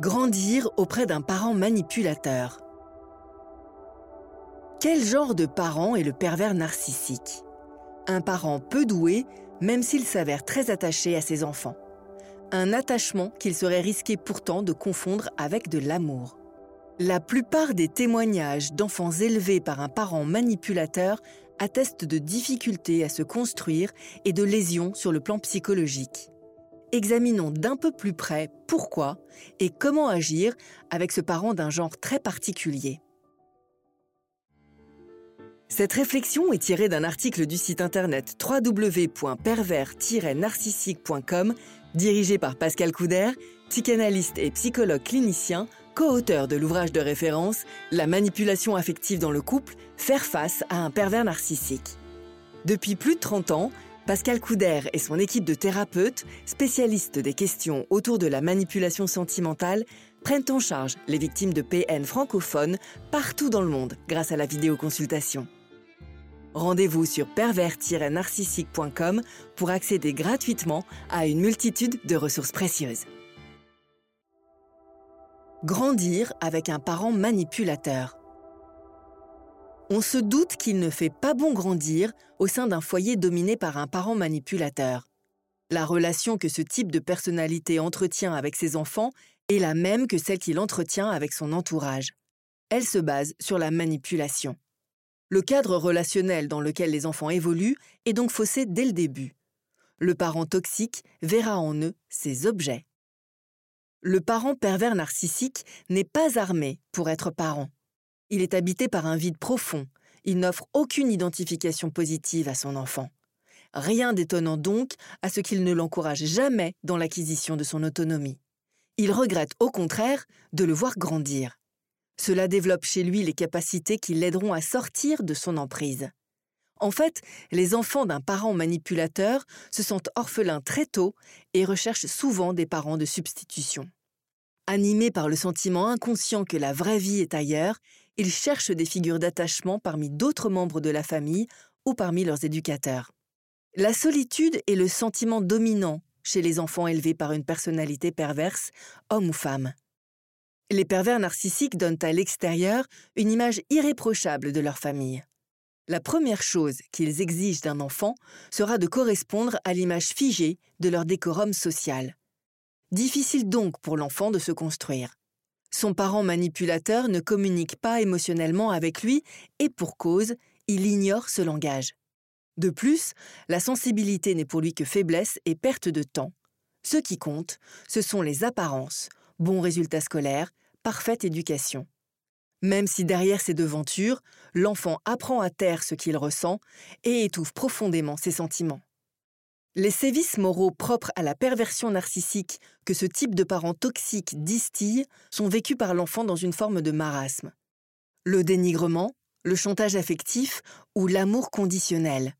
Grandir auprès d'un parent manipulateur. Quel genre de parent est le pervers narcissique? Un parent peu doué, même s'il s'avère très attaché à ses enfants. Un attachement qu'il serait risqué pourtant de confondre avec de l'amour. La plupart des témoignages d'enfants élevés par un parent manipulateur attestent de difficultés à se construire et de lésions sur le plan psychologique examinons d'un peu plus près pourquoi et comment agir avec ce parent d'un genre très particulier. Cette réflexion est tirée d'un article du site internet www.pervers-narcissique.com dirigé par Pascal Couder, psychanalyste et psychologue clinicien, co-auteur de l'ouvrage de référence La manipulation affective dans le couple, faire face à un pervers narcissique. Depuis plus de 30 ans, Pascal Couder et son équipe de thérapeutes, spécialistes des questions autour de la manipulation sentimentale, prennent en charge les victimes de PN francophones partout dans le monde grâce à la vidéoconsultation. Rendez-vous sur pervers-narcissique.com pour accéder gratuitement à une multitude de ressources précieuses. Grandir avec un parent manipulateur. On se doute qu'il ne fait pas bon grandir au sein d'un foyer dominé par un parent manipulateur. La relation que ce type de personnalité entretient avec ses enfants est la même que celle qu'il entretient avec son entourage. Elle se base sur la manipulation. Le cadre relationnel dans lequel les enfants évoluent est donc faussé dès le début. Le parent toxique verra en eux ses objets. Le parent pervers narcissique n'est pas armé pour être parent. Il est habité par un vide profond. Il n'offre aucune identification positive à son enfant. Rien d'étonnant donc à ce qu'il ne l'encourage jamais dans l'acquisition de son autonomie. Il regrette au contraire de le voir grandir. Cela développe chez lui les capacités qui l'aideront à sortir de son emprise. En fait, les enfants d'un parent manipulateur se sentent orphelins très tôt et recherchent souvent des parents de substitution. Animés par le sentiment inconscient que la vraie vie est ailleurs, ils cherchent des figures d'attachement parmi d'autres membres de la famille ou parmi leurs éducateurs. La solitude est le sentiment dominant chez les enfants élevés par une personnalité perverse, homme ou femme. Les pervers narcissiques donnent à l'extérieur une image irréprochable de leur famille. La première chose qu'ils exigent d'un enfant sera de correspondre à l'image figée de leur décorum social. Difficile donc pour l'enfant de se construire. Son parent manipulateur ne communique pas émotionnellement avec lui et pour cause, il ignore ce langage. De plus, la sensibilité n'est pour lui que faiblesse et perte de temps. Ce qui compte, ce sont les apparences, bons résultats scolaires, parfaite éducation. Même si derrière ces devantures, l'enfant apprend à taire ce qu'il ressent et étouffe profondément ses sentiments. Les sévices moraux propres à la perversion narcissique que ce type de parents toxiques distille sont vécus par l'enfant dans une forme de marasme. Le dénigrement, le chantage affectif ou l'amour conditionnel.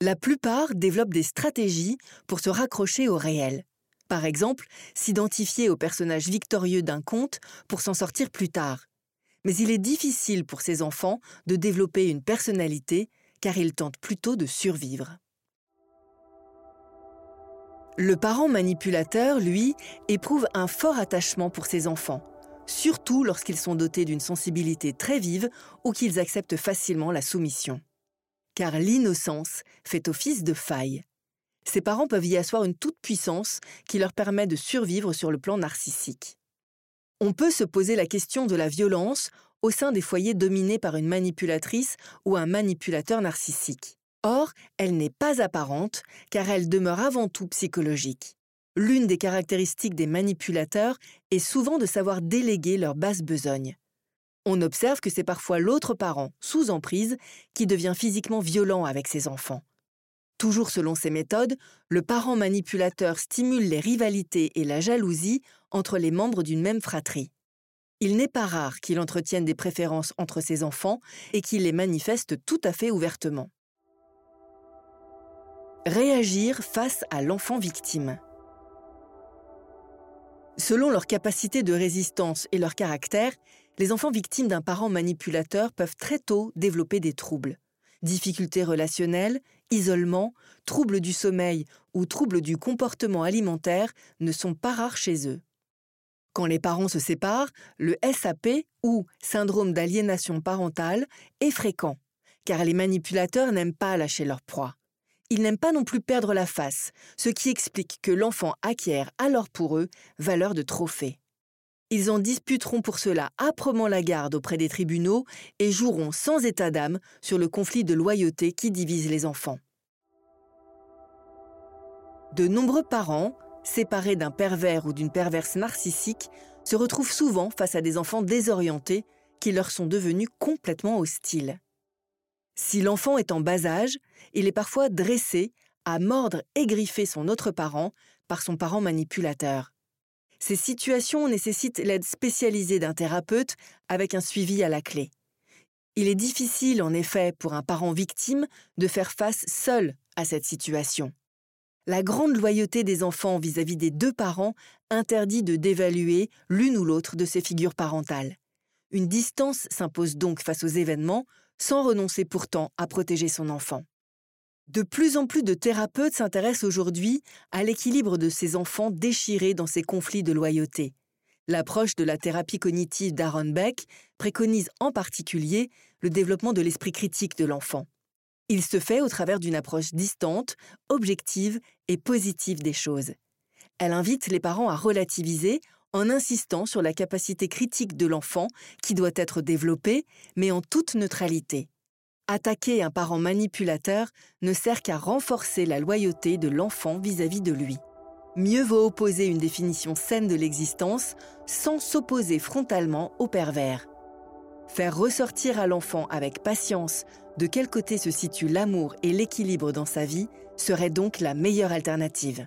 La plupart développent des stratégies pour se raccrocher au réel. Par exemple, s'identifier au personnage victorieux d'un conte pour s'en sortir plus tard. Mais il est difficile pour ces enfants de développer une personnalité car ils tentent plutôt de survivre. Le parent manipulateur, lui, éprouve un fort attachement pour ses enfants, surtout lorsqu'ils sont dotés d'une sensibilité très vive ou qu'ils acceptent facilement la soumission. Car l'innocence fait office de faille. Ces parents peuvent y asseoir une toute-puissance qui leur permet de survivre sur le plan narcissique. On peut se poser la question de la violence au sein des foyers dominés par une manipulatrice ou un manipulateur narcissique. Or, elle n'est pas apparente car elle demeure avant tout psychologique. L'une des caractéristiques des manipulateurs est souvent de savoir déléguer leur basse besogne. On observe que c'est parfois l'autre parent, sous emprise, qui devient physiquement violent avec ses enfants. Toujours selon ces méthodes, le parent manipulateur stimule les rivalités et la jalousie entre les membres d'une même fratrie. Il n'est pas rare qu'il entretienne des préférences entre ses enfants et qu'il les manifeste tout à fait ouvertement. Réagir face à l'enfant victime. Selon leur capacité de résistance et leur caractère, les enfants victimes d'un parent manipulateur peuvent très tôt développer des troubles. Difficultés relationnelles, isolement, troubles du sommeil ou troubles du comportement alimentaire ne sont pas rares chez eux. Quand les parents se séparent, le SAP ou syndrome d'aliénation parentale est fréquent, car les manipulateurs n'aiment pas lâcher leur proie. Ils n'aiment pas non plus perdre la face, ce qui explique que l'enfant acquiert alors pour eux valeur de trophée. Ils en disputeront pour cela âprement la garde auprès des tribunaux et joueront sans état d'âme sur le conflit de loyauté qui divise les enfants. De nombreux parents, séparés d'un pervers ou d'une perverse narcissique, se retrouvent souvent face à des enfants désorientés qui leur sont devenus complètement hostiles. Si l'enfant est en bas âge, il est parfois dressé à mordre et griffer son autre parent par son parent manipulateur. Ces situations nécessitent l'aide spécialisée d'un thérapeute avec un suivi à la clé. Il est difficile en effet pour un parent victime de faire face seul à cette situation. La grande loyauté des enfants vis-à-vis des deux parents interdit de dévaluer l'une ou l'autre de ces figures parentales. Une distance s'impose donc face aux événements sans renoncer pourtant à protéger son enfant. De plus en plus de thérapeutes s'intéressent aujourd'hui à l'équilibre de ces enfants déchirés dans ces conflits de loyauté. L'approche de la thérapie cognitive d'Aaron Beck préconise en particulier le développement de l'esprit critique de l'enfant. Il se fait au travers d'une approche distante, objective et positive des choses. Elle invite les parents à relativiser en insistant sur la capacité critique de l'enfant qui doit être développée, mais en toute neutralité. Attaquer un parent manipulateur ne sert qu'à renforcer la loyauté de l'enfant vis-à-vis de lui. Mieux vaut opposer une définition saine de l'existence sans s'opposer frontalement au pervers. Faire ressortir à l'enfant avec patience de quel côté se situe l'amour et l'équilibre dans sa vie serait donc la meilleure alternative.